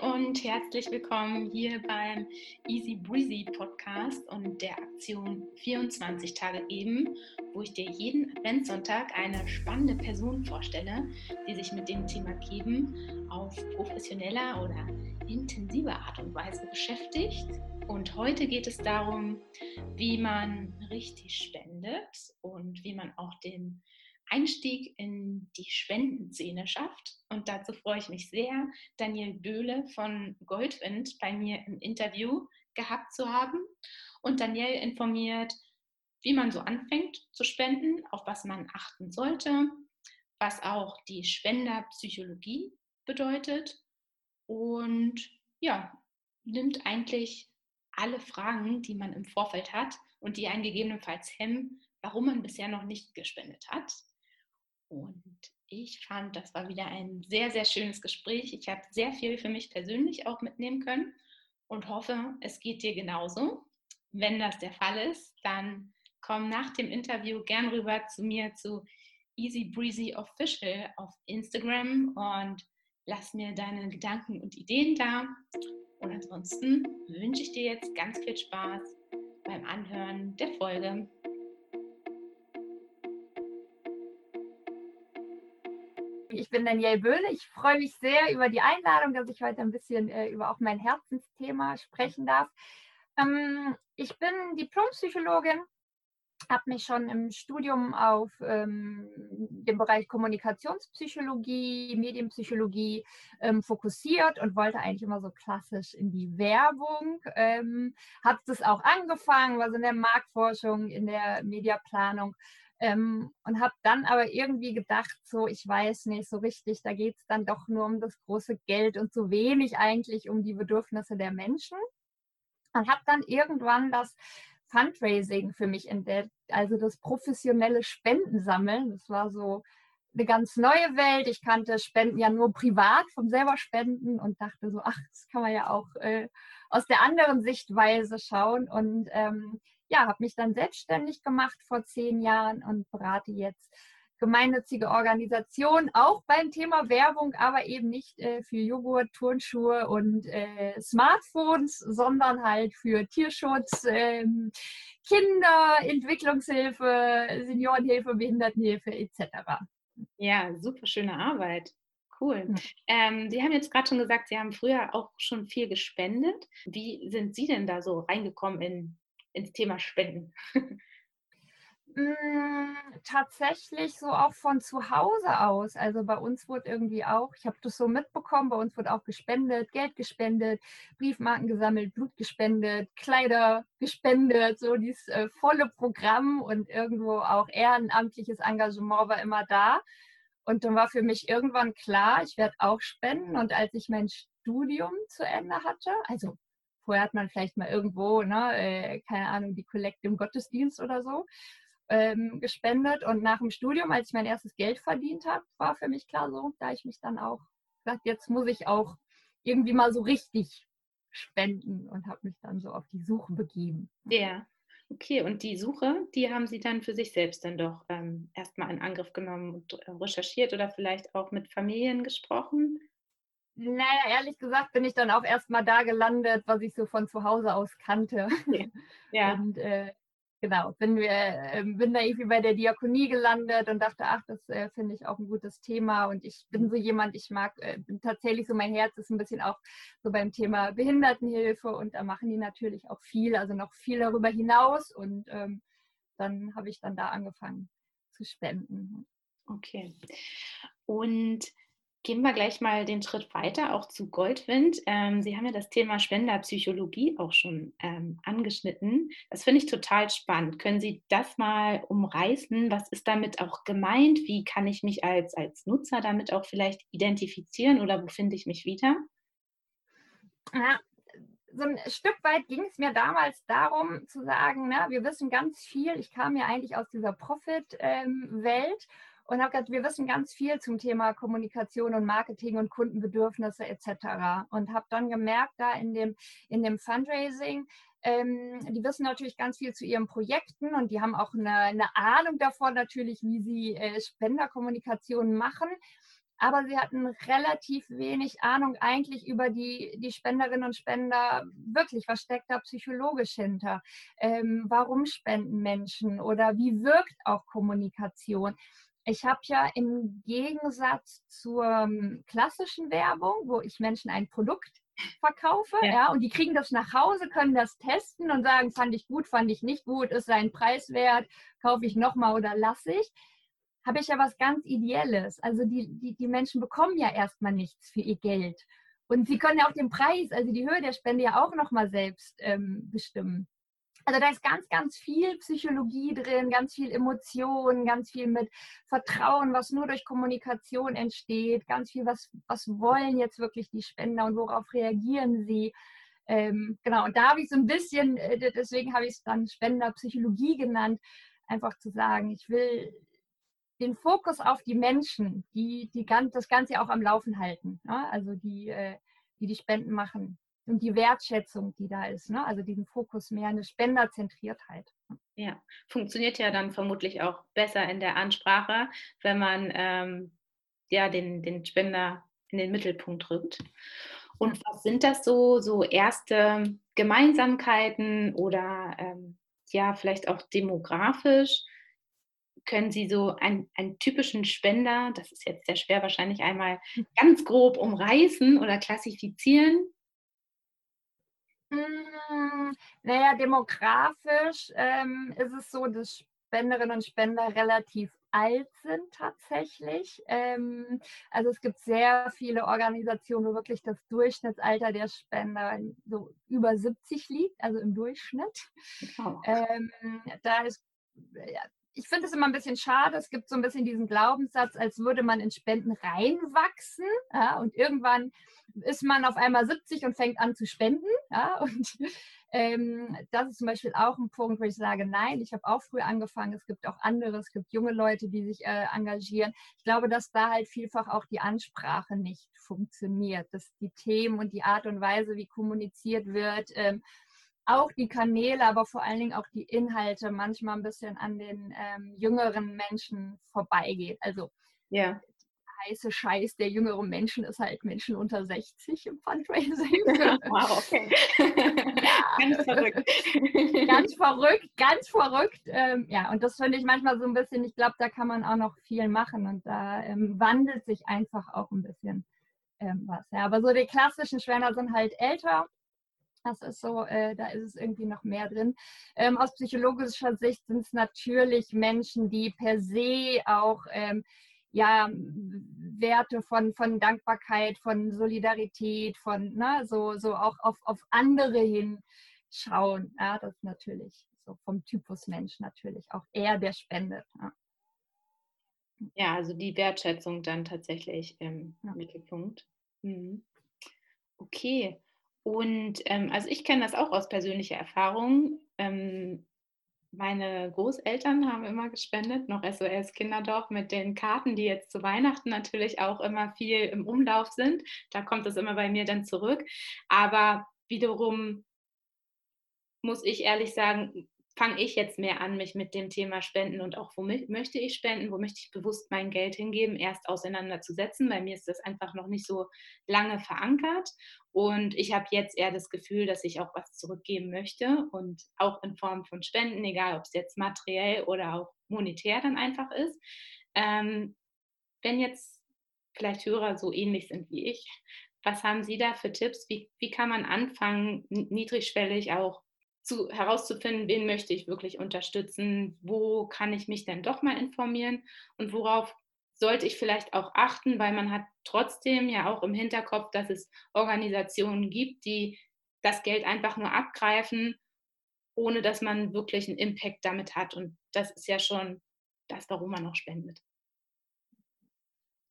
Und herzlich willkommen hier beim Easy Breezy Podcast und der Aktion 24 Tage eben, wo ich dir jeden Adventssonntag eine spannende Person vorstelle, die sich mit dem Thema Geben auf professioneller oder intensiver Art und Weise beschäftigt. Und heute geht es darum, wie man richtig spendet und wie man auch den Einstieg in die Spendenszene schafft. Und dazu freue ich mich sehr, Daniel Böhle von Goldwind bei mir im Interview gehabt zu haben. Und Daniel informiert, wie man so anfängt zu spenden, auf was man achten sollte, was auch die Spenderpsychologie bedeutet und ja, nimmt eigentlich alle Fragen, die man im Vorfeld hat und die einen gegebenenfalls hemmen, warum man bisher noch nicht gespendet hat. Und ich fand, das war wieder ein sehr, sehr schönes Gespräch. Ich habe sehr viel für mich persönlich auch mitnehmen können und hoffe, es geht dir genauso. Wenn das der Fall ist, dann komm nach dem Interview gern rüber zu mir zu Easy Breezy Official auf Instagram und lass mir deine Gedanken und Ideen da. Und ansonsten wünsche ich dir jetzt ganz viel Spaß beim Anhören der Folge. Ich bin Danielle Böhle. Ich freue mich sehr über die Einladung, dass ich heute ein bisschen äh, über auch mein Herzensthema sprechen darf. Ähm, ich bin Diplompsychologin, habe mich schon im Studium auf ähm, den Bereich Kommunikationspsychologie, Medienpsychologie ähm, fokussiert und wollte eigentlich immer so klassisch in die Werbung. Ähm, habe das auch angefangen, war so in der Marktforschung, in der Mediaplanung ähm, und habe dann aber irgendwie gedacht, so, ich weiß nicht so richtig, da geht es dann doch nur um das große Geld und so wenig eigentlich um die Bedürfnisse der Menschen. Und habe dann irgendwann das Fundraising für mich entdeckt, also das professionelle Spendensammeln. Das war so eine ganz neue Welt. Ich kannte Spenden ja nur privat vom selber Spenden und dachte so, ach, das kann man ja auch äh, aus der anderen Sichtweise schauen. Und ähm, ja, habe mich dann selbstständig gemacht vor zehn Jahren und berate jetzt gemeinnützige Organisationen, auch beim Thema Werbung, aber eben nicht äh, für Joghurt, Turnschuhe und äh, Smartphones, sondern halt für Tierschutz, ähm, Kinder, Entwicklungshilfe, Seniorenhilfe, Behindertenhilfe etc. Ja, super schöne Arbeit. Cool. Hm. Ähm, Sie haben jetzt gerade schon gesagt, Sie haben früher auch schon viel gespendet. Wie sind Sie denn da so reingekommen in ins Thema Spenden? Hm, tatsächlich so auch von zu Hause aus. Also bei uns wurde irgendwie auch, ich habe das so mitbekommen, bei uns wurde auch gespendet, Geld gespendet, Briefmarken gesammelt, Blut gespendet, Kleider gespendet, so dieses äh, volle Programm und irgendwo auch ehrenamtliches Engagement war immer da. Und dann war für mich irgendwann klar, ich werde auch spenden. Und als ich mein Studium zu Ende hatte, also Vorher hat man vielleicht mal irgendwo, ne, äh, keine Ahnung, die Kollekte im Gottesdienst oder so ähm, gespendet. Und nach dem Studium, als ich mein erstes Geld verdient habe, war für mich klar so, da ich mich dann auch gesagt, jetzt muss ich auch irgendwie mal so richtig spenden und habe mich dann so auf die Suche begeben. Ja. Okay, und die Suche, die haben Sie dann für sich selbst dann doch ähm, erstmal in Angriff genommen und äh, recherchiert oder vielleicht auch mit Familien gesprochen? Naja, ehrlich gesagt bin ich dann auch erstmal da gelandet, was ich so von zu Hause aus kannte. Ja. Und äh, genau, bin, äh, bin da irgendwie bei der Diakonie gelandet und dachte, ach, das äh, finde ich auch ein gutes Thema. Und ich bin so jemand, ich mag äh, tatsächlich so, mein Herz ist ein bisschen auch so beim Thema Behindertenhilfe und da machen die natürlich auch viel, also noch viel darüber hinaus. Und ähm, dann habe ich dann da angefangen zu spenden. Okay. Und Gehen wir gleich mal den Schritt weiter, auch zu Goldwind. Ähm, Sie haben ja das Thema Spenderpsychologie auch schon ähm, angeschnitten. Das finde ich total spannend. Können Sie das mal umreißen? Was ist damit auch gemeint? Wie kann ich mich als, als Nutzer damit auch vielleicht identifizieren oder wo finde ich mich wieder? Ja, so ein Stück weit ging es mir damals darum zu sagen, na, wir wissen ganz viel. Ich kam ja eigentlich aus dieser Profit-Welt. Ähm, und habe gesagt, wir wissen ganz viel zum Thema Kommunikation und Marketing und Kundenbedürfnisse etc. Und habe dann gemerkt, da in dem, in dem Fundraising, ähm, die wissen natürlich ganz viel zu ihren Projekten und die haben auch eine, eine Ahnung davon natürlich, wie sie äh, Spenderkommunikation machen. aber sie hatten relativ wenig Ahnung eigentlich über die, die Spenderinnen und Spender, wirklich, was steckt da psychologisch hinter? Ähm, warum spenden Menschen oder wie wirkt auch Kommunikation? Ich habe ja im Gegensatz zur ähm, klassischen Werbung, wo ich Menschen ein Produkt verkaufe, ja. ja. und die kriegen das nach Hause, können das testen und sagen, fand ich gut, fand ich nicht gut, ist sein Preis wert, kaufe ich nochmal oder lasse ich habe ich ja was ganz Ideelles. Also die, die, die Menschen bekommen ja erstmal nichts für ihr Geld. Und sie können ja auch den Preis, also die Höhe der Spende ja auch nochmal selbst ähm, bestimmen. Also da ist ganz, ganz viel Psychologie drin, ganz viel Emotionen, ganz viel mit Vertrauen, was nur durch Kommunikation entsteht, ganz viel, was, was wollen jetzt wirklich die Spender und worauf reagieren sie. Ähm, genau, und da habe ich so ein bisschen, äh, deswegen habe ich es dann Spenderpsychologie genannt, einfach zu sagen, ich will den Fokus auf die Menschen, die, die ganz, das Ganze auch am Laufen halten, ne? also die, äh, die die Spenden machen und die Wertschätzung, die da ist, ne? also diesen Fokus mehr eine Spenderzentriertheit. Ja, funktioniert ja dann vermutlich auch besser in der Ansprache, wenn man ähm, ja den, den Spender in den Mittelpunkt rückt. Und was sind das so, so erste Gemeinsamkeiten oder ähm, ja, vielleicht auch demografisch? können Sie so einen, einen, typischen Spender, das ist jetzt sehr schwer wahrscheinlich einmal hm. ganz grob umreißen oder klassifizieren? Hm, naja, demografisch ähm, ist es so, dass Spenderinnen und Spender relativ alt sind tatsächlich. Ähm, also es gibt sehr viele Organisationen, wo wirklich das Durchschnittsalter der Spender so über 70 liegt, also im Durchschnitt. Oh. Ähm, da ist ja, ich finde es immer ein bisschen schade. Es gibt so ein bisschen diesen Glaubenssatz, als würde man in Spenden reinwachsen. Ja, und irgendwann ist man auf einmal 70 und fängt an zu spenden. Ja, und ähm, das ist zum Beispiel auch ein Punkt, wo ich sage, nein, ich habe auch früh angefangen. Es gibt auch andere, es gibt junge Leute, die sich äh, engagieren. Ich glaube, dass da halt vielfach auch die Ansprache nicht funktioniert, dass die Themen und die Art und Weise, wie kommuniziert wird, ähm, auch die Kanäle, aber vor allen Dingen auch die Inhalte manchmal ein bisschen an den ähm, jüngeren Menschen vorbeigeht. Also ja. heiße Scheiß der jüngeren Menschen ist halt Menschen unter 60 im Fundraising. wow, okay. ganz verrückt. ganz verrückt, ganz verrückt. Ähm, ja, und das finde ich manchmal so ein bisschen, ich glaube, da kann man auch noch viel machen und da ähm, wandelt sich einfach auch ein bisschen ähm, was. Ja, aber so die klassischen Schwänner sind halt älter das ist so, äh, da ist es irgendwie noch mehr drin. Ähm, aus psychologischer Sicht sind es natürlich Menschen, die per se auch ähm, ja, Werte von, von Dankbarkeit, von Solidarität, von ne, so, so auch auf, auf andere hinschauen. Ja, das ist natürlich so vom Typus Mensch natürlich auch eher der spendet. Ja. ja also die Wertschätzung dann tatsächlich im ja. Mittelpunkt. Mhm. Okay. Und ähm, also ich kenne das auch aus persönlicher Erfahrung. Ähm, meine Großeltern haben immer gespendet, noch SOS Kinderdorf mit den Karten, die jetzt zu Weihnachten natürlich auch immer viel im Umlauf sind. Da kommt es immer bei mir dann zurück. Aber wiederum muss ich ehrlich sagen, fange ich jetzt mehr an, mich mit dem Thema Spenden und auch, wo möchte ich spenden, wo möchte ich bewusst mein Geld hingeben, erst auseinanderzusetzen. Bei mir ist das einfach noch nicht so lange verankert. Und ich habe jetzt eher das Gefühl, dass ich auch was zurückgeben möchte und auch in Form von Spenden, egal ob es jetzt materiell oder auch monetär dann einfach ist. Ähm, wenn jetzt vielleicht Hörer so ähnlich sind wie ich, was haben Sie da für Tipps? Wie, wie kann man anfangen, niedrigschwellig auch zu, herauszufinden, wen möchte ich wirklich unterstützen, wo kann ich mich denn doch mal informieren und worauf sollte ich vielleicht auch achten, weil man hat trotzdem ja auch im Hinterkopf, dass es Organisationen gibt, die das Geld einfach nur abgreifen, ohne dass man wirklich einen Impact damit hat. Und das ist ja schon das, warum man noch spendet.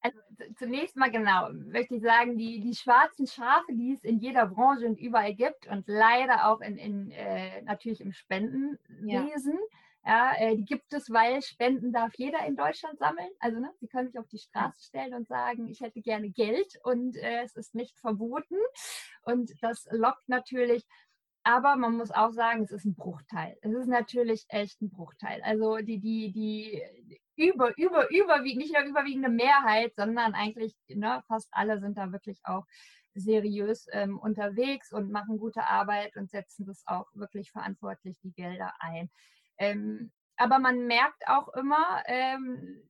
Also zunächst mal genau, möchte ich sagen, die, die schwarzen Schafe, die es in jeder Branche und überall gibt und leider auch in, in äh, natürlich im Spendenwesen, ja. ja äh, die gibt es, weil Spenden darf jeder in Deutschland sammeln. Also ne, sie können sich auf die Straße stellen und sagen, ich hätte gerne Geld und äh, es ist nicht verboten. Und das lockt natürlich aber man muss auch sagen, es ist ein Bruchteil. Es ist natürlich echt ein Bruchteil. Also die, die, die über, über, überwiegend, nicht nur überwiegende Mehrheit, sondern eigentlich ne, fast alle sind da wirklich auch seriös ähm, unterwegs und machen gute Arbeit und setzen das auch wirklich verantwortlich die Gelder ein. Ähm, aber man merkt auch immer, ähm,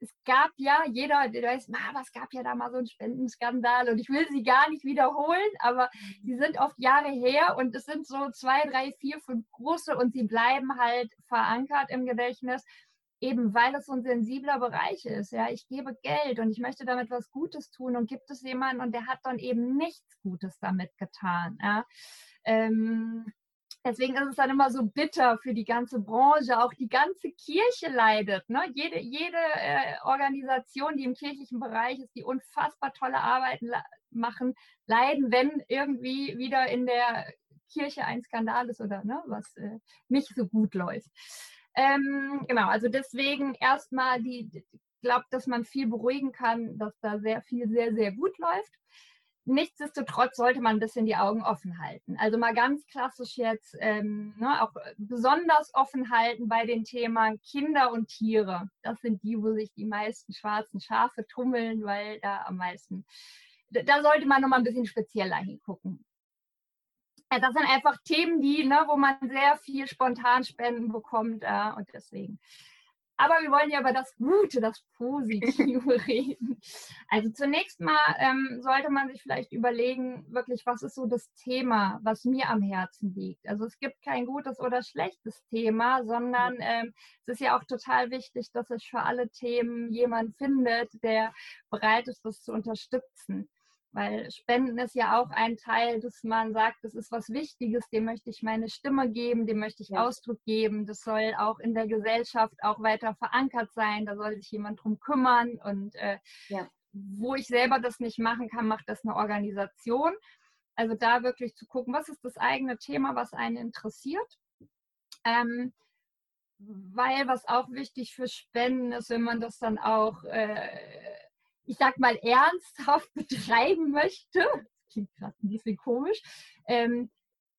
es gab ja, jeder, der weiß, aber es gab ja da mal so einen Spendenskandal und ich will sie gar nicht wiederholen, aber die sind oft Jahre her und es sind so zwei, drei, vier, fünf große und sie bleiben halt verankert im Gedächtnis, eben weil es so ein sensibler Bereich ist. Ja, ich gebe Geld und ich möchte damit was Gutes tun und gibt es jemanden und der hat dann eben nichts Gutes damit getan. Ja. Ähm, Deswegen ist es dann immer so bitter für die ganze Branche, auch die ganze Kirche leidet. Ne? Jede, jede äh, Organisation, die im kirchlichen Bereich ist, die unfassbar tolle Arbeiten machen, leiden, wenn irgendwie wieder in der Kirche ein Skandal ist oder ne, was äh, nicht so gut läuft. Ähm, genau, also deswegen erstmal die, glaubt, dass man viel beruhigen kann, dass da sehr viel sehr, sehr gut läuft. Nichtsdestotrotz sollte man ein bisschen die Augen offen halten. Also mal ganz klassisch jetzt ähm, ne, auch besonders offen halten bei den Themen Kinder und Tiere. Das sind die, wo sich die meisten schwarzen Schafe tummeln, weil da am meisten, da sollte man nochmal ein bisschen spezieller hingucken. Das sind einfach Themen, die, ne, wo man sehr viel spontan Spenden bekommt äh, und deswegen aber wir wollen ja über das Gute, das Positive reden. Also zunächst mal ähm, sollte man sich vielleicht überlegen, wirklich, was ist so das Thema, was mir am Herzen liegt. Also es gibt kein gutes oder schlechtes Thema, sondern ähm, es ist ja auch total wichtig, dass sich für alle Themen jemand findet, der bereit ist, das zu unterstützen. Weil Spenden ist ja auch ein Teil, dass man sagt, das ist was Wichtiges, dem möchte ich meine Stimme geben, dem möchte ich ja. Ausdruck geben. Das soll auch in der Gesellschaft auch weiter verankert sein. Da soll sich jemand drum kümmern. Und äh, ja. wo ich selber das nicht machen kann, macht das eine Organisation. Also da wirklich zu gucken, was ist das eigene Thema, was einen interessiert. Ähm, weil was auch wichtig für Spenden ist, wenn man das dann auch äh, ich sag mal, ernsthaft betreiben möchte, klingt gerade ein bisschen komisch, ähm,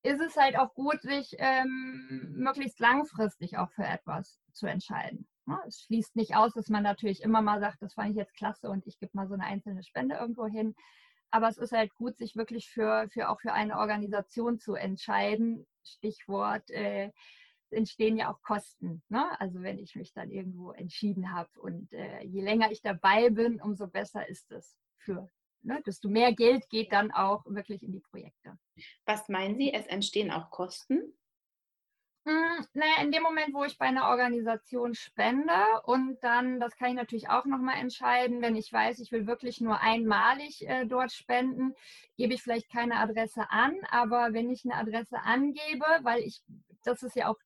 ist es halt auch gut, sich ähm, möglichst langfristig auch für etwas zu entscheiden. Ja, es schließt nicht aus, dass man natürlich immer mal sagt, das fand ich jetzt klasse und ich gebe mal so eine einzelne Spende irgendwo hin. Aber es ist halt gut, sich wirklich für, für auch für eine Organisation zu entscheiden. Stichwort äh, entstehen ja auch Kosten. Ne? Also wenn ich mich dann irgendwo entschieden habe. Und äh, je länger ich dabei bin, umso besser ist es für. Ne? Desto mehr Geld geht dann auch wirklich in die Projekte. Was meinen Sie, es entstehen auch Kosten? Hm, naja, in dem Moment, wo ich bei einer Organisation spende und dann, das kann ich natürlich auch nochmal entscheiden, wenn ich weiß, ich will wirklich nur einmalig äh, dort spenden, gebe ich vielleicht keine Adresse an, aber wenn ich eine Adresse angebe, weil ich, das ist ja auch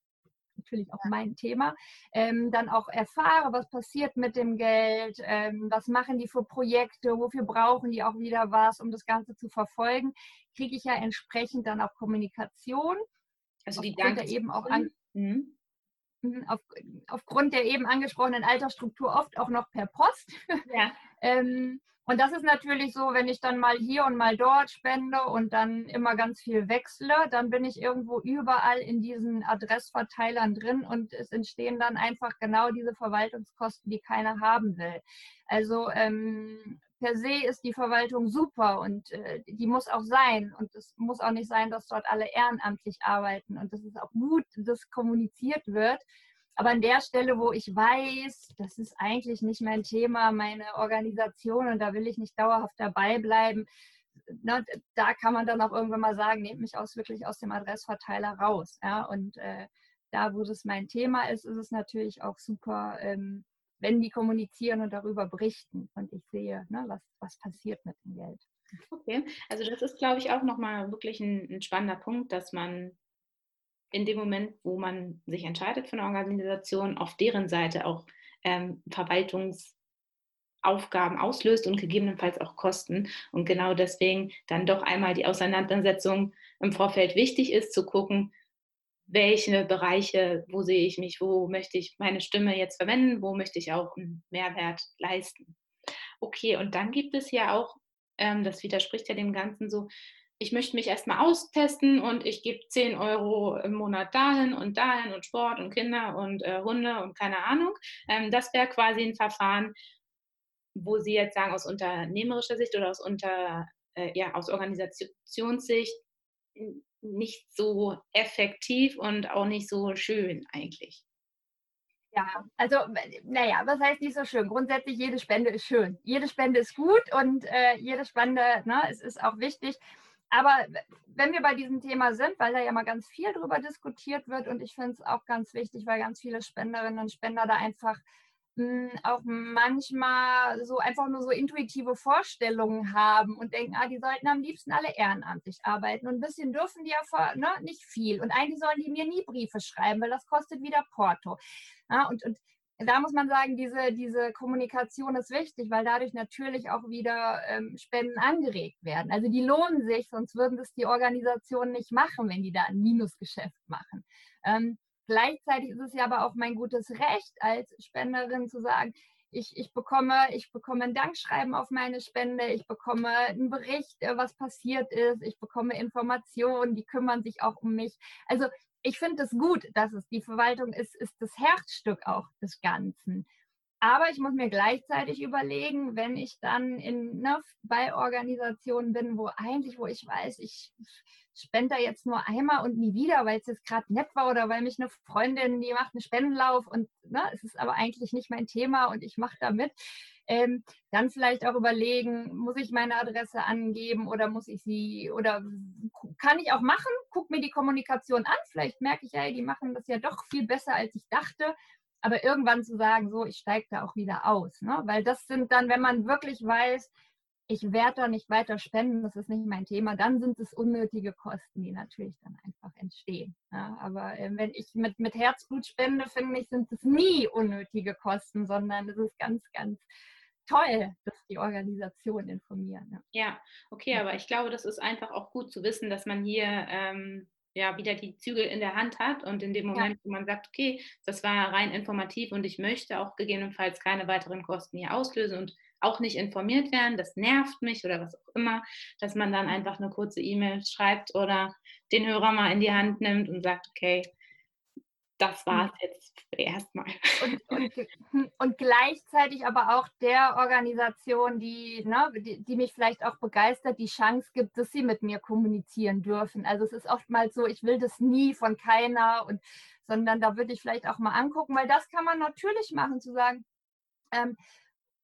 natürlich auch mein Thema, ähm, dann auch erfahre, was passiert mit dem Geld, ähm, was machen die für Projekte, wofür brauchen die auch wieder was, um das Ganze zu verfolgen, kriege ich ja entsprechend dann auch Kommunikation. Also die Dank eben auch an, mhm. mhm. Auf, aufgrund der eben angesprochenen Altersstruktur oft auch noch per Post. Ja. ähm, und das ist natürlich so, wenn ich dann mal hier und mal dort spende und dann immer ganz viel wechsle, dann bin ich irgendwo überall in diesen Adressverteilern drin und es entstehen dann einfach genau diese Verwaltungskosten, die keiner haben will. Also ähm, per se ist die Verwaltung super und äh, die muss auch sein. Und es muss auch nicht sein, dass dort alle ehrenamtlich arbeiten. Und das ist auch gut, dass kommuniziert wird aber an der Stelle, wo ich weiß, das ist eigentlich nicht mein Thema, meine Organisation und da will ich nicht dauerhaft dabei bleiben, ne, da kann man dann auch irgendwann mal sagen, nehmt mich aus wirklich aus dem Adressverteiler raus. Ja? Und äh, da, wo das mein Thema ist, ist es natürlich auch super, ähm, wenn die kommunizieren und darüber berichten und ich sehe, ne, was, was passiert mit dem Geld. Okay, also das ist, glaube ich, auch nochmal wirklich ein, ein spannender Punkt, dass man in dem Moment, wo man sich entscheidet für eine Organisation, auf deren Seite auch ähm, Verwaltungsaufgaben auslöst und gegebenenfalls auch Kosten. Und genau deswegen dann doch einmal die Auseinandersetzung im Vorfeld wichtig ist, zu gucken, welche Bereiche, wo sehe ich mich, wo möchte ich meine Stimme jetzt verwenden, wo möchte ich auch einen Mehrwert leisten. Okay, und dann gibt es ja auch, ähm, das widerspricht ja dem Ganzen so, ich möchte mich erstmal austesten und ich gebe 10 Euro im Monat dahin und dahin und Sport und Kinder und äh, Hunde und keine Ahnung. Ähm, das wäre quasi ein Verfahren, wo Sie jetzt sagen, aus unternehmerischer Sicht oder aus, unter, äh, ja, aus Organisationssicht nicht so effektiv und auch nicht so schön eigentlich. Ja, also naja, was heißt nicht so schön? Grundsätzlich jede Spende ist schön. Jede Spende ist gut und äh, jede Spende ne, es ist auch wichtig. Aber wenn wir bei diesem Thema sind, weil da ja mal ganz viel drüber diskutiert wird und ich finde es auch ganz wichtig, weil ganz viele Spenderinnen und Spender da einfach mh, hm, auch manchmal so einfach nur so intuitive Vorstellungen haben und denken, ah, die sollten am liebsten alle ehrenamtlich arbeiten und ein bisschen dürfen die ja vor, ne, nicht viel. Und eigentlich sollen die mir nie Briefe schreiben, weil das kostet wieder Porto. Ja, und, und da muss man sagen, diese, diese Kommunikation ist wichtig, weil dadurch natürlich auch wieder ähm, Spenden angeregt werden. Also die lohnen sich, sonst würden das die Organisationen nicht machen, wenn die da ein Minusgeschäft machen. Ähm, gleichzeitig ist es ja aber auch mein gutes Recht als Spenderin zu sagen, ich, ich, bekomme, ich bekomme ein Dankschreiben auf meine Spende, ich bekomme einen Bericht, äh, was passiert ist, ich bekomme Informationen, die kümmern sich auch um mich. Also ich finde es gut, dass es die Verwaltung ist, ist das Herzstück auch des Ganzen. Aber ich muss mir gleichzeitig überlegen, wenn ich dann in, ne, bei Organisationen bin, wo eigentlich, wo ich weiß, ich spende da jetzt nur einmal und nie wieder, weil es jetzt gerade nett war oder weil mich eine Freundin, die macht einen Spendenlauf und ne, es ist aber eigentlich nicht mein Thema und ich mache da mit ähm, dann vielleicht auch überlegen, muss ich meine Adresse angeben oder muss ich sie oder kann ich auch machen, guck mir die Kommunikation an, vielleicht merke ich, ja, die machen das ja doch viel besser, als ich dachte. Aber irgendwann zu sagen, so, ich steige da auch wieder aus. Ne? Weil das sind dann, wenn man wirklich weiß, ich werde da nicht weiter spenden, das ist nicht mein Thema, dann sind es unnötige Kosten, die natürlich dann einfach entstehen. Ja, aber äh, wenn ich mit, mit Herzblut spende, finde ich, sind es nie unnötige Kosten, sondern es ist ganz, ganz toll, dass die Organisationen informieren. Ja. ja, okay, aber ich glaube, das ist einfach auch gut zu wissen, dass man hier ähm, ja wieder die Zügel in der Hand hat und in dem Moment, ja. wo man sagt, okay, das war rein informativ und ich möchte auch gegebenenfalls keine weiteren Kosten hier auslösen und auch nicht informiert werden, das nervt mich oder was auch immer, dass man dann einfach eine kurze E-Mail schreibt oder den Hörer mal in die Hand nimmt und sagt, okay, das war es jetzt erstmal. Und, und, hm, und, gleichzeitig aber auch der Organisation, die, ne, die, die, mich vielleicht auch begeistert, die Chance gibt, dass sie mit mir kommunizieren dürfen. Also es ist oftmals so, ich will das nie von keiner und sondern da würde ich vielleicht auch mal angucken, weil das kann man natürlich machen, zu sagen, ähm,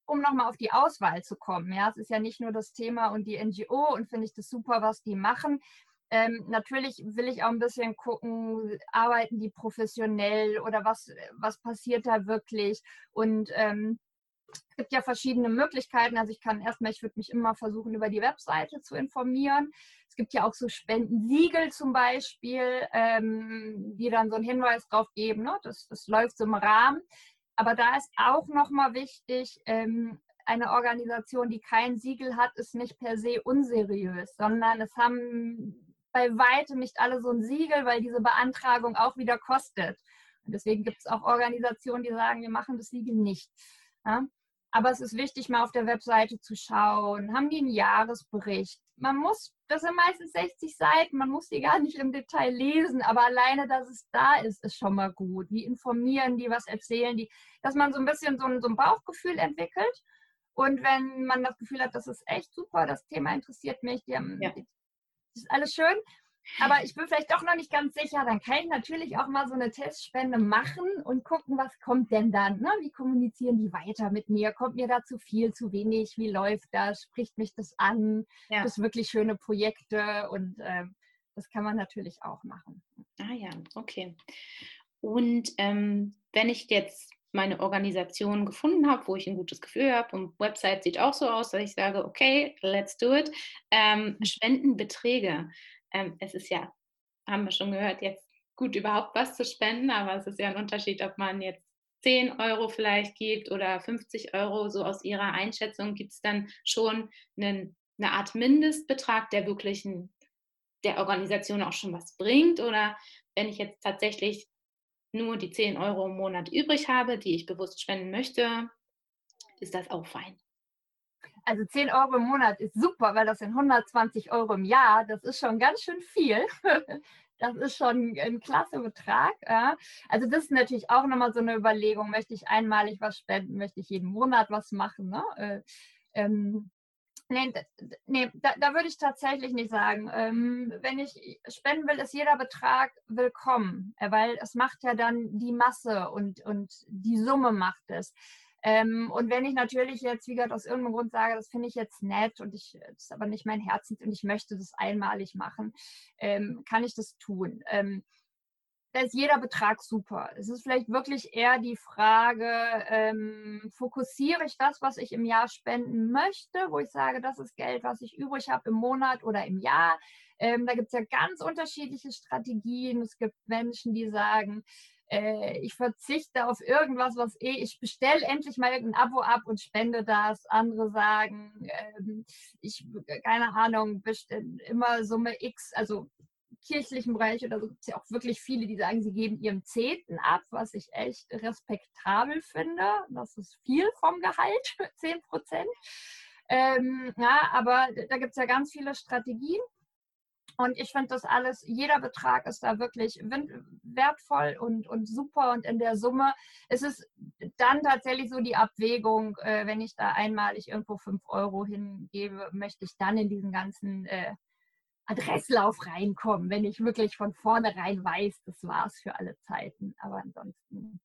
um nochmal auf die Auswahl zu kommen. Ja, es ist ja nicht nur das Thema und die NGO und finde ich das super, was die machen. Ähm, natürlich will ich auch ein bisschen gucken, arbeiten die professionell oder was, was passiert da wirklich? Und ähm, es gibt ja verschiedene Möglichkeiten. Also ich kann erstmal, ich würde mich immer versuchen, über die Webseite zu informieren. Es gibt ja auch so Spendensiegel zum Beispiel, ähm, die dann so einen Hinweis drauf geben. Ne? Das, das läuft so im Rahmen. Aber da ist auch nochmal wichtig, ähm, eine Organisation, die kein Siegel hat, ist nicht per se unseriös, sondern es haben bei weitem nicht alle so ein Siegel, weil diese Beantragung auch wieder kostet. Und deswegen gibt es auch Organisationen, die sagen, wir machen das Siegel nicht. Ja? Aber es ist wichtig, mal auf der Webseite zu schauen. Haben die einen Jahresbericht? Man muss, das sind meistens 60 Seiten, man muss die gar nicht im Detail lesen, aber alleine, dass es da ist, ist schon mal gut. Wie informieren die, was erzählen die? Dass man so ein bisschen so ein, so ein Bauchgefühl entwickelt. Und wenn man das Gefühl hat, das ist echt super, das Thema interessiert mich, die haben, ja ist alles schön. Aber ich bin vielleicht doch noch nicht ganz sicher. Dann kann ich natürlich auch mal so eine Testspende machen und gucken, was kommt denn dann? Ne? Wie kommunizieren die weiter mit mir? Kommt mir da zu viel, zu wenig? Wie läuft das? Spricht mich das an? Ja. Das wirklich schöne Projekte und äh, das kann man natürlich auch machen. Ah ja, okay. Und ähm, wenn ich jetzt meine Organisation gefunden habe, wo ich ein gutes Gefühl habe. Und Website sieht auch so aus, dass ich sage, okay, let's do it. Ähm, mhm. Spendenbeträge. Ähm, es ist ja, haben wir schon gehört, jetzt gut überhaupt was zu spenden, aber es ist ja ein Unterschied, ob man jetzt 10 Euro vielleicht gibt oder 50 Euro. So aus Ihrer Einschätzung gibt es dann schon einen, eine Art Mindestbetrag, der wirklich ein, der Organisation auch schon was bringt? Oder wenn ich jetzt tatsächlich nur die 10 Euro im Monat übrig habe, die ich bewusst spenden möchte, ist das auch fein. Also 10 Euro im Monat ist super, weil das sind 120 Euro im Jahr. Das ist schon ganz schön viel. Das ist schon ein klasse Betrag. Ja. Also das ist natürlich auch nochmal so eine Überlegung. Möchte ich einmalig was spenden? Möchte ich jeden Monat was machen? Ne? Äh, ähm, nee, nee da, da, würde ich tatsächlich nicht sagen. Ähm, wenn ich spenden will, ist jeder Betrag willkommen, äh, weil es macht ja dann die Masse und, und die Summe macht es. Ähm, und wenn ich natürlich jetzt, wie gesagt, aus irgendeinem Grund sage, das finde ich jetzt nett und ich, das ist aber nicht mein Herz und ich möchte das einmalig machen, ähm, kann ich das tun. Ähm, da ist jeder Betrag super. Es ist vielleicht wirklich eher die Frage, ähm, fokussiere ich das, was ich im Jahr spenden möchte, wo ich sage, das ist Geld, was ich übrig habe im Monat oder im Jahr. Ähm, da gibt es ja ganz unterschiedliche Strategien. Es gibt Menschen, die sagen, äh, ich verzichte auf irgendwas, was eh, ich bestelle endlich mal irgendein Abo ab und spende das. Andere sagen, ähm, ich, keine Ahnung, bestelle immer Summe X, also kirchlichen Bereich oder so gibt es ja auch wirklich viele, die sagen, sie geben ihren Zehnten ab, was ich echt respektabel finde. Das ist viel vom Gehalt, 10 Prozent. Ähm, ja, aber da gibt es ja ganz viele Strategien. Und ich finde das alles, jeder Betrag ist da wirklich wertvoll und, und super. Und in der Summe ist es dann tatsächlich so die Abwägung, äh, wenn ich da einmalig irgendwo 5 Euro hingebe, möchte ich dann in diesen ganzen äh, Adresslauf reinkommen, wenn ich wirklich von vornherein weiß, das war es für alle Zeiten. Aber ansonsten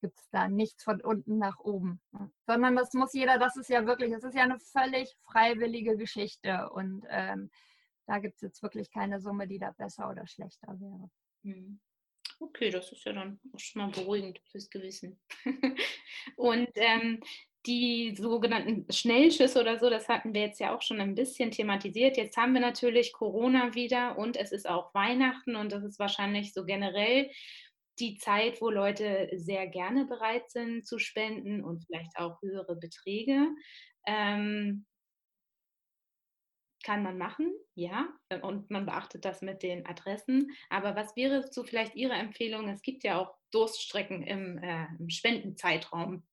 gibt es da nichts von unten nach oben. Ne? Sondern das muss jeder, das ist ja wirklich, das ist ja eine völlig freiwillige Geschichte. Und ähm, da gibt es jetzt wirklich keine Summe, die da besser oder schlechter wäre. Hm. Okay, das ist ja dann auch schon mal beruhigend fürs Gewissen. Und ähm, die sogenannten Schnellschüsse oder so, das hatten wir jetzt ja auch schon ein bisschen thematisiert. Jetzt haben wir natürlich Corona wieder und es ist auch Weihnachten und das ist wahrscheinlich so generell die Zeit, wo Leute sehr gerne bereit sind zu spenden und vielleicht auch höhere Beträge. Ähm, kann man machen, ja, äh, und man beachtet das mit den Adressen. Aber was wäre so vielleicht Ihre Empfehlung? Es gibt ja auch Durststrecken im, äh, im Spendenzeitraum,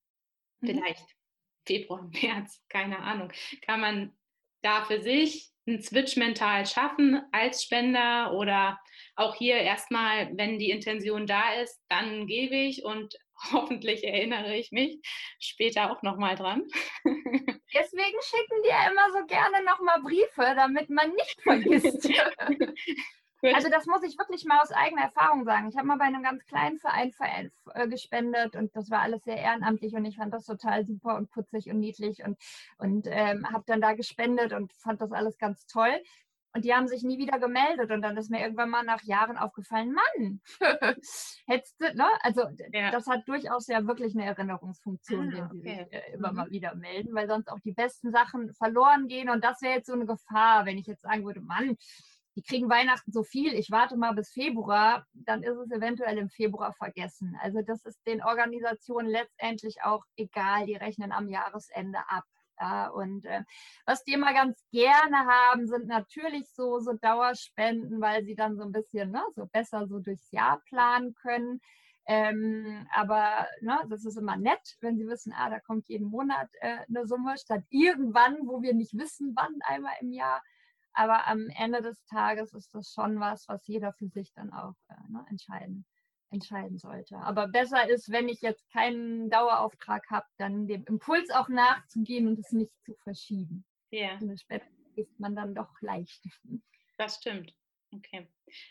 mhm. vielleicht Februar, März, keine Ahnung. Kann man da für sich einen Switch mental schaffen als Spender oder auch hier erstmal, wenn die Intention da ist, dann gebe ich und hoffentlich erinnere ich mich später auch nochmal dran. Deswegen schicken die ja immer so gerne nochmal Briefe, damit man nicht vergisst. also das muss ich wirklich mal aus eigener Erfahrung sagen. Ich habe mal bei einem ganz kleinen Verein äh, gespendet und das war alles sehr ehrenamtlich und ich fand das total super und putzig und niedlich und, und ähm, habe dann da gespendet und fand das alles ganz toll. Und die haben sich nie wieder gemeldet. Und dann ist mir irgendwann mal nach Jahren aufgefallen, Mann, hättest du, ne? Also ja. das hat durchaus ja wirklich eine Erinnerungsfunktion, ah, wenn sie okay. sich äh, immer mhm. mal wieder melden, weil sonst auch die besten Sachen verloren gehen. Und das wäre jetzt so eine Gefahr, wenn ich jetzt sagen würde, Mann, die kriegen Weihnachten so viel, ich warte mal bis Februar, dann ist es eventuell im Februar vergessen. Also das ist den Organisationen letztendlich auch egal, die rechnen am Jahresende ab. Ja, und äh, was die immer ganz gerne haben, sind natürlich so, so Dauerspenden, weil sie dann so ein bisschen ne, so besser so durchs Jahr planen können. Ähm, aber ne, das ist immer nett, wenn sie wissen, ah, da kommt jeden Monat äh, eine Summe, statt irgendwann, wo wir nicht wissen, wann einmal im Jahr. Aber am Ende des Tages ist das schon was, was jeder für sich dann auch äh, ne, entscheiden entscheiden sollte. Aber besser ist, wenn ich jetzt keinen Dauerauftrag habe, dann dem Impuls auch nachzugehen und es nicht zu verschieben. Ja. Yeah. Später ist man dann doch leicht. Das stimmt. Okay.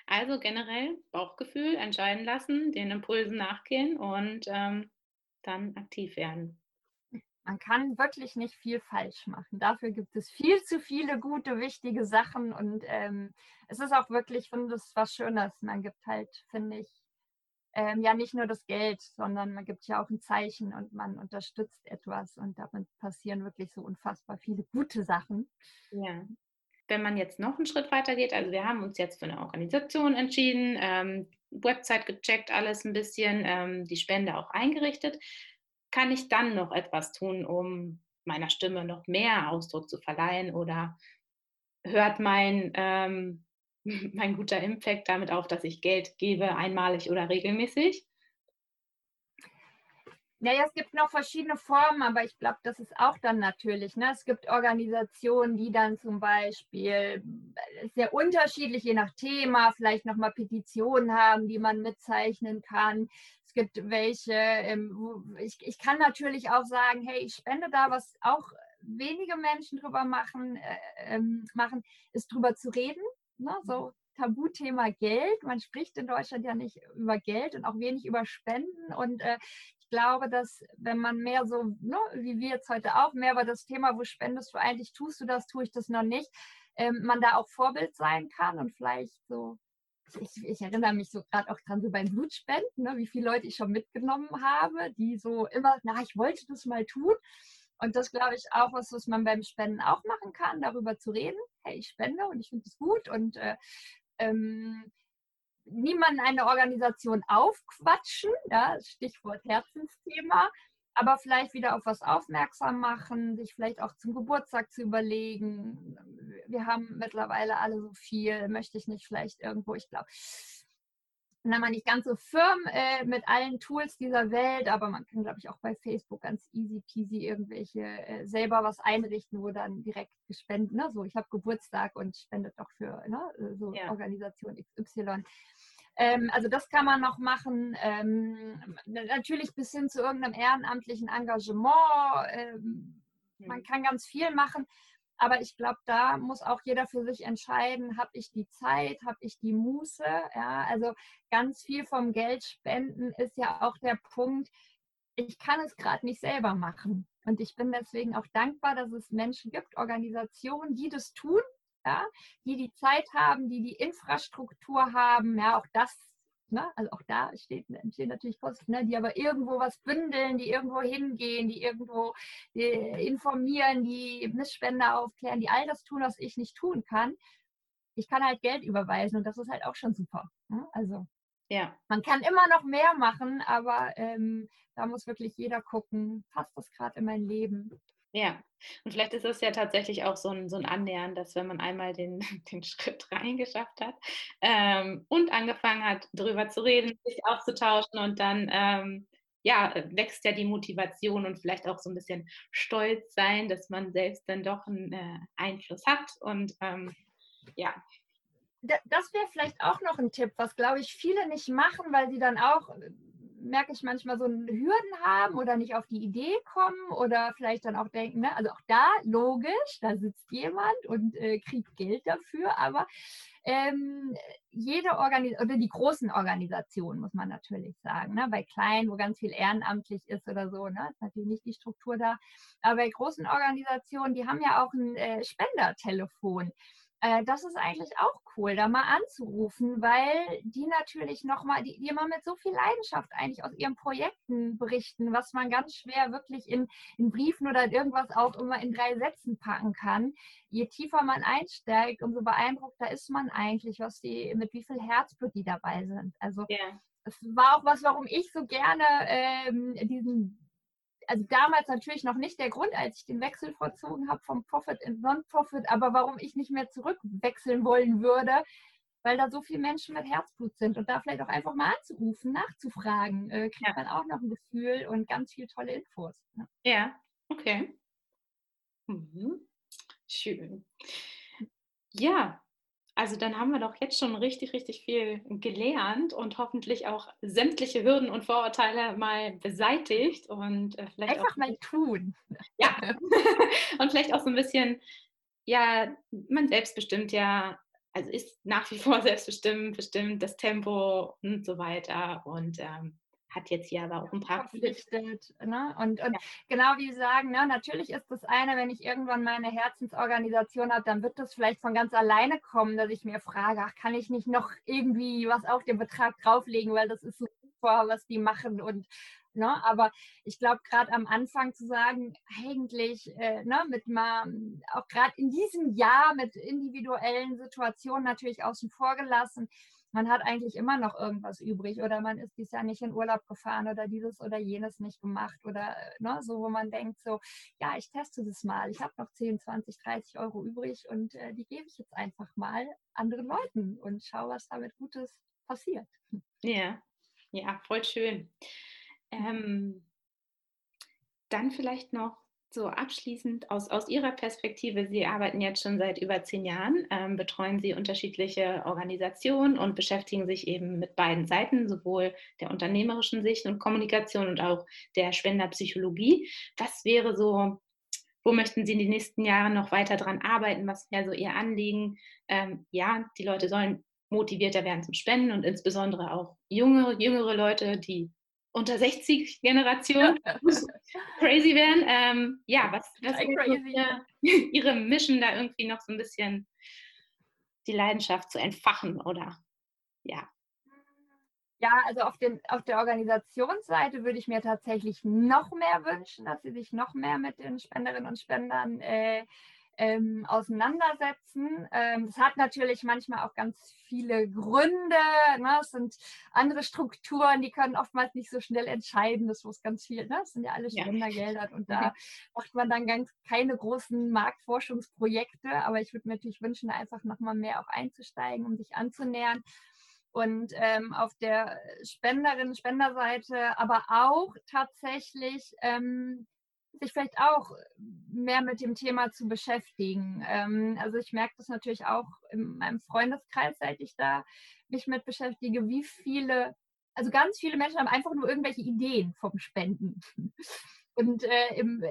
Also generell Bauchgefühl entscheiden lassen, den Impulsen nachgehen und ähm, dann aktiv werden. Man kann wirklich nicht viel falsch machen. Dafür gibt es viel zu viele gute, wichtige Sachen und ähm, es ist auch wirklich, finde ich, was Schönes. Man gibt halt, finde ich, ähm, ja nicht nur das Geld, sondern man gibt ja auch ein Zeichen und man unterstützt etwas und damit passieren wirklich so unfassbar viele gute Sachen. Ja. Wenn man jetzt noch einen Schritt weiter geht, also wir haben uns jetzt für eine Organisation entschieden, ähm, Website gecheckt, alles ein bisschen, ähm, die Spende auch eingerichtet. Kann ich dann noch etwas tun, um meiner Stimme noch mehr Ausdruck zu verleihen oder hört mein ähm, mein guter Impact damit auf, dass ich Geld gebe, einmalig oder regelmäßig? Naja, es gibt noch verschiedene Formen, aber ich glaube, das ist auch dann natürlich. Ne? Es gibt Organisationen, die dann zum Beispiel äh, sehr unterschiedlich, je nach Thema, vielleicht nochmal Petitionen haben, die man mitzeichnen kann. Es gibt welche, ähm, ich, ich kann natürlich auch sagen, hey, ich spende da, was auch wenige Menschen drüber machen, äh, ähm, machen ist drüber zu reden. Ne? So Tabuthema Geld. Man spricht in Deutschland ja nicht über Geld und auch wenig über Spenden. Und äh, ich glaube, dass wenn man mehr so, ne, wie wir jetzt heute auch, mehr über das Thema, wo spendest du eigentlich, tust du das, tue ich das noch nicht, ähm, man da auch Vorbild sein kann und vielleicht so ich, ich, erinnere mich so gerade auch dran, so beim Blutspenden, ne, wie viele Leute ich schon mitgenommen habe, die so immer, na, ich wollte das mal tun. Und das glaube ich auch was, was man beim Spenden auch machen kann, darüber zu reden. Hey, ich spende und ich finde es gut und äh, ähm, niemanden eine Organisation aufquatschen, ja, Stichwort Herzensthema, aber vielleicht wieder auf was aufmerksam machen, sich vielleicht auch zum Geburtstag zu überlegen. Wir haben mittlerweile alle so viel, möchte ich nicht vielleicht irgendwo, ich glaube, dann man nicht ganz so firm äh, mit allen Tools dieser Welt, aber man kann, glaube ich, auch bei Facebook ganz easy peasy irgendwelche äh, selber was einrichten, wo dann direkt gespendet, ne? so ich habe Geburtstag und spendet doch für ne? Äh, so ja. Organisation XY. Ähm, also das kann man noch machen. Ähm, natürlich bis hin zu irgendeinem ehrenamtlichen Engagement. Ähm, man hm. kann ganz viel machen. Aber ich glaube, da muss auch jeder für sich entscheiden, habe ich die Zeit, habe ich die Muße. Ja, also ganz viel vom Geld spenden ist ja auch der Punkt, ich kann es gerade nicht selber machen. Und ich bin deswegen auch dankbar, dass es Menschen gibt, Organisationen, die das tun, ja, die die Zeit haben, die die Infrastruktur haben. Ja, auch das Ne? Also auch da steht, entstehen natürlich Kosten, ne? die aber irgendwo was bündeln, die irgendwo hingehen, die irgendwo die informieren, die Missspender aufklären, die all das tun, was ich nicht tun kann. Ich kann halt Geld überweisen und das ist halt auch schon super. Ne? Also ja. man kann immer noch mehr machen, aber ähm, da muss wirklich jeder gucken, passt das gerade in mein Leben? Ja, und vielleicht ist es ja tatsächlich auch so ein, so ein Annähern, dass wenn man einmal den, den Schritt reingeschafft hat ähm, und angefangen hat, darüber zu reden, sich auszutauschen und dann ähm, ja, wächst ja die Motivation und vielleicht auch so ein bisschen Stolz sein, dass man selbst dann doch einen äh, Einfluss hat und ähm, ja. Das wäre vielleicht auch noch ein Tipp, was glaube ich viele nicht machen, weil sie dann auch merke ich manchmal so Hürden haben oder nicht auf die Idee kommen oder vielleicht dann auch denken, ne? also auch da logisch, da sitzt jemand und äh, kriegt Geld dafür, aber ähm, jede Organisation oder die großen Organisationen muss man natürlich sagen, ne? bei kleinen, wo ganz viel ehrenamtlich ist oder so, ne? ist natürlich nicht die Struktur da, aber bei großen Organisationen, die haben ja auch ein äh, Spendertelefon. Äh, das ist eigentlich auch cool, da mal anzurufen, weil die natürlich nochmal, die, die immer mit so viel Leidenschaft eigentlich aus ihren Projekten berichten, was man ganz schwer wirklich in, in Briefen oder irgendwas auch immer in drei Sätzen packen kann. Je tiefer man einsteigt, umso beeindruckter ist man eigentlich, was die, mit wie viel Herzblut die dabei sind. Also yeah. es war auch was, warum ich so gerne ähm, diesen also damals natürlich noch nicht der Grund, als ich den Wechsel vollzogen habe vom Profit in Non-Profit, aber warum ich nicht mehr zurückwechseln wollen würde, weil da so viele Menschen mit Herzblut sind und da vielleicht auch einfach mal anzurufen, nachzufragen, äh, kriegt ja. man auch noch ein Gefühl und ganz viele tolle Infos. Ne? Ja, okay. Mhm. Schön. Ja, also dann haben wir doch jetzt schon richtig, richtig viel gelernt und hoffentlich auch sämtliche Hürden und Vorurteile mal beseitigt und äh, vielleicht einfach auch, mal tun. Ja. und vielleicht auch so ein bisschen, ja, man selbstbestimmt ja, also ist nach wie vor selbstbestimmt, bestimmt das Tempo und so weiter und ähm, hat jetzt hier aber auch ein paar verpflichtet. Ne? Und, und ja. genau wie Sie sagen, ne, natürlich ist das eine, wenn ich irgendwann meine Herzensorganisation habe, dann wird das vielleicht von ganz alleine kommen, dass ich mir frage, ach, kann ich nicht noch irgendwie was auf den Betrag drauflegen, weil das ist so super, was die machen und Ne, aber ich glaube, gerade am Anfang zu sagen, eigentlich äh, ne, mit mal, auch gerade in diesem Jahr mit individuellen Situationen natürlich außen vor gelassen, man hat eigentlich immer noch irgendwas übrig oder man ist dieses Jahr nicht in Urlaub gefahren oder dieses oder jenes nicht gemacht oder ne, so, wo man denkt so, ja, ich teste das mal, ich habe noch 10, 20, 30 Euro übrig und äh, die gebe ich jetzt einfach mal anderen Leuten und schaue, was damit Gutes passiert. Ja, ja, voll schön. Ähm, dann vielleicht noch so abschließend aus, aus Ihrer Perspektive, Sie arbeiten jetzt schon seit über zehn Jahren, ähm, betreuen Sie unterschiedliche Organisationen und beschäftigen sich eben mit beiden Seiten, sowohl der unternehmerischen Sicht und Kommunikation und auch der Spenderpsychologie. Was wäre so, wo möchten Sie in den nächsten Jahren noch weiter dran arbeiten? Was wäre so Ihr Anliegen? Ähm, ja, die Leute sollen motivierter werden zum Spenden und insbesondere auch junge, jüngere Leute, die unter 60 Generation crazy werden. Ähm, ja, was, was ist ihre, ihre Mission da irgendwie noch so ein bisschen die Leidenschaft zu entfachen oder ja. Ja, also auf, den, auf der Organisationsseite würde ich mir tatsächlich noch mehr wünschen, dass sie sich noch mehr mit den Spenderinnen und Spendern äh, ähm, auseinandersetzen. Ähm, das hat natürlich manchmal auch ganz viele Gründe. Ne? Es sind andere Strukturen, die können oftmals nicht so schnell entscheiden. Das muss ganz viel. Ne? Das sind ja alle Spendergelder ja. und da macht man dann ganz keine großen Marktforschungsprojekte. Aber ich würde mir natürlich wünschen, einfach nochmal mehr auch einzusteigen, um sich anzunähern. Und ähm, auf der Spenderinnen-Spenderseite aber auch tatsächlich ähm, sich vielleicht auch mehr mit dem Thema zu beschäftigen. Ähm, also ich merke das natürlich auch in meinem Freundeskreis, seit ich da mich mit beschäftige, wie viele, also ganz viele Menschen haben einfach nur irgendwelche Ideen vom Spenden. Und äh, im,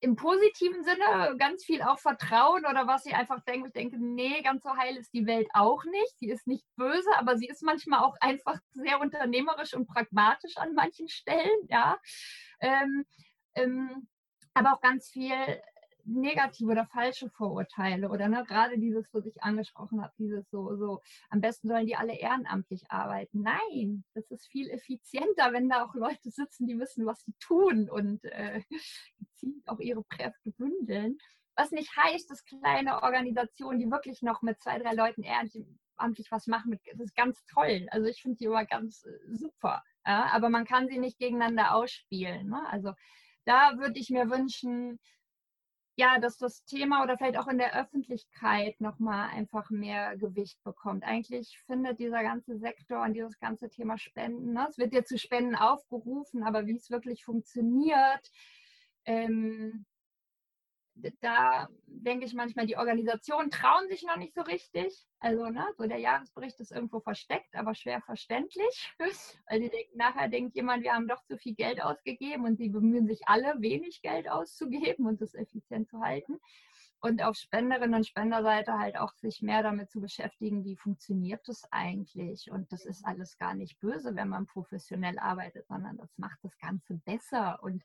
im positiven Sinne ganz viel auch Vertrauen oder was sie einfach denken. Ich denke, nee, ganz so heil ist die Welt auch nicht. Sie ist nicht böse, aber sie ist manchmal auch einfach sehr unternehmerisch und pragmatisch an manchen Stellen, ja. Ähm, ähm, aber auch ganz viel negative oder falsche Vorurteile oder ne, gerade dieses, was ich angesprochen habe, dieses so, so, am besten sollen die alle ehrenamtlich arbeiten. Nein, das ist viel effizienter, wenn da auch Leute sitzen, die wissen, was sie tun und äh, auch ihre Kräfte bündeln. Was nicht heißt, dass kleine Organisationen, die wirklich noch mit zwei, drei Leuten ehrenamtlich was machen, das ist ganz toll. Also ich finde die immer ganz äh, super. Ja? aber man kann sie nicht gegeneinander ausspielen. Ne? Also da würde ich mir wünschen, ja, dass das Thema oder vielleicht auch in der Öffentlichkeit nochmal einfach mehr Gewicht bekommt. Eigentlich findet dieser ganze Sektor und dieses ganze Thema Spenden, ne, es wird ja zu Spenden aufgerufen, aber wie es wirklich funktioniert, ähm, da denke ich manchmal, die Organisationen trauen sich noch nicht so richtig. Also, ne, so der Jahresbericht ist irgendwo versteckt, aber schwer verständlich. Weil die denken, nachher denkt jemand, wir haben doch zu viel Geld ausgegeben und sie bemühen sich alle, wenig Geld auszugeben und das effizient zu halten und auf Spenderinnen und Spenderseite halt auch sich mehr damit zu beschäftigen, wie funktioniert das eigentlich. Und das ist alles gar nicht böse, wenn man professionell arbeitet, sondern das macht das Ganze besser und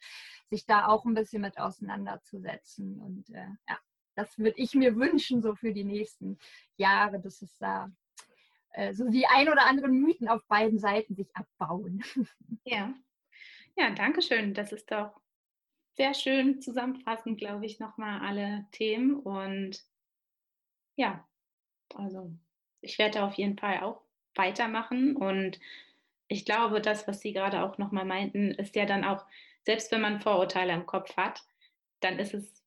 sich da auch ein bisschen mit auseinanderzusetzen. Und äh, ja, das würde ich mir wünschen, so für die nächsten Jahre, dass es da äh, so die ein oder anderen Mythen auf beiden Seiten sich abbauen. Ja. Ja, danke schön. Das ist doch sehr schön zusammenfassend, glaube ich, nochmal alle Themen. Und ja, also ich werde auf jeden Fall auch weitermachen. Und ich glaube, das, was Sie gerade auch nochmal meinten, ist ja dann auch, selbst wenn man Vorurteile im Kopf hat, dann ist es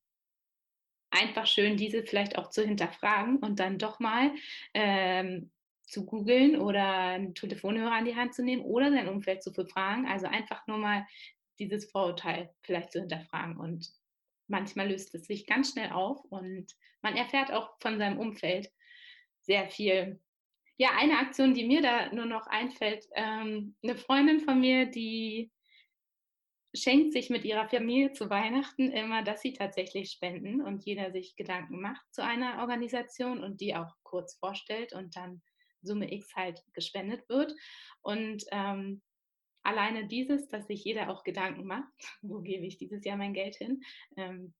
einfach schön, diese vielleicht auch zu hinterfragen und dann doch mal ähm, zu googeln oder einen Telefonhörer an die Hand zu nehmen oder sein Umfeld zu befragen. Also einfach nur mal dieses Vorurteil vielleicht zu hinterfragen. Und manchmal löst es sich ganz schnell auf und man erfährt auch von seinem Umfeld sehr viel. Ja, eine Aktion, die mir da nur noch einfällt, ähm, eine Freundin von mir, die schenkt sich mit ihrer Familie zu Weihnachten immer, dass sie tatsächlich spenden und jeder sich Gedanken macht zu einer Organisation und die auch kurz vorstellt und dann Summe X halt gespendet wird. Und ähm, alleine dieses, dass sich jeder auch Gedanken macht, wo gebe ich dieses Jahr mein Geld hin, ähm,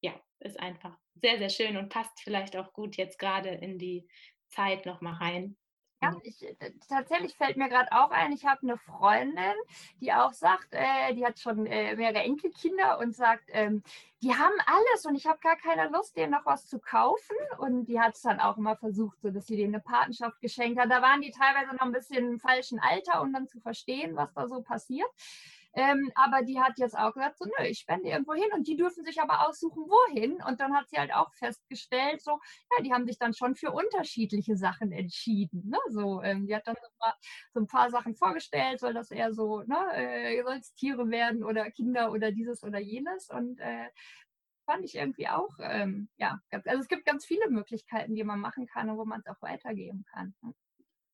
ja, ist einfach sehr, sehr schön und passt vielleicht auch gut jetzt gerade in die Zeit nochmal rein, ja, ich, äh, tatsächlich fällt mir gerade auch ein, ich habe eine Freundin, die auch sagt, äh, die hat schon äh, mehrere Enkelkinder und sagt, ähm, die haben alles und ich habe gar keine Lust, denen noch was zu kaufen. Und die hat es dann auch immer versucht, so dass sie denen eine Patenschaft geschenkt hat. Da waren die teilweise noch ein bisschen im falschen Alter, um dann zu verstehen, was da so passiert. Ähm, aber die hat jetzt auch gesagt, so, nö, ich spende irgendwo hin und die dürfen sich aber aussuchen, wohin. Und dann hat sie halt auch festgestellt, so, ja, die haben sich dann schon für unterschiedliche Sachen entschieden. Ne? So, ähm, die hat dann so, ein paar Sachen vorgestellt, soll das eher so, ne, äh, soll es Tiere werden oder Kinder oder dieses oder jenes. Und äh, fand ich irgendwie auch, ähm, ja, also es gibt ganz viele Möglichkeiten, die man machen kann und wo man es auch weitergeben kann. Ne?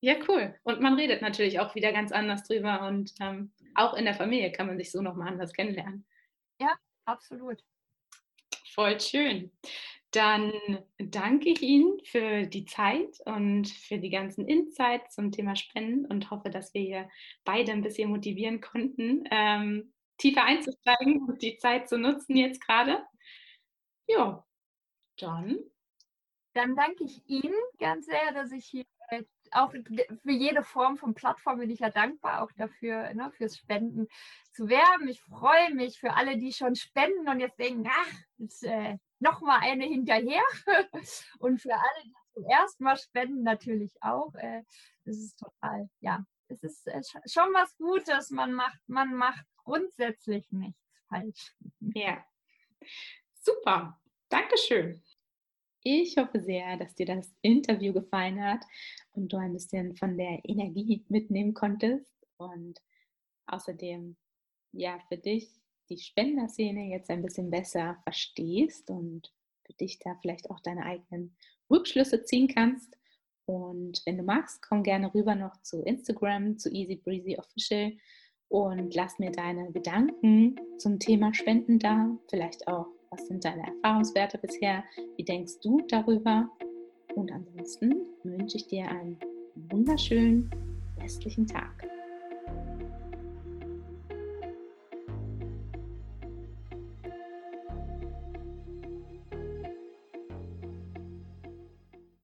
Ja, cool. Und man redet natürlich auch wieder ganz anders drüber und ähm, auch in der Familie kann man sich so nochmal anders kennenlernen. Ja, absolut. Voll schön. Dann danke ich Ihnen für die Zeit und für die ganzen Insights zum Thema Spenden und hoffe, dass wir hier beide ein bisschen motivieren konnten, ähm, tiefer einzusteigen und die Zeit zu nutzen jetzt gerade. Ja, dann. Dann danke ich Ihnen ganz sehr, dass ich hier auch für jede Form von Plattform bin ich ja dankbar, auch dafür, ne, fürs Spenden zu werben. Ich freue mich für alle, die schon spenden und jetzt denken, ach, jetzt äh, noch mal eine hinterher. und für alle, die zum ersten Mal spenden, natürlich auch. Äh, das ist total, ja, es ist äh, schon was Gutes. Man macht, man macht grundsätzlich nichts falsch. Ja, super. Dankeschön. Ich hoffe sehr, dass dir das Interview gefallen hat und du ein bisschen von der Energie mitnehmen konntest und außerdem ja für dich die Spenderszene jetzt ein bisschen besser verstehst und für dich da vielleicht auch deine eigenen Rückschlüsse ziehen kannst. Und wenn du magst, komm gerne rüber noch zu Instagram, zu Easy Breezy Official und lass mir deine Gedanken zum Thema Spenden da, vielleicht auch was sind deine Erfahrungswerte bisher? Wie denkst du darüber? Und ansonsten wünsche ich dir einen wunderschönen restlichen Tag.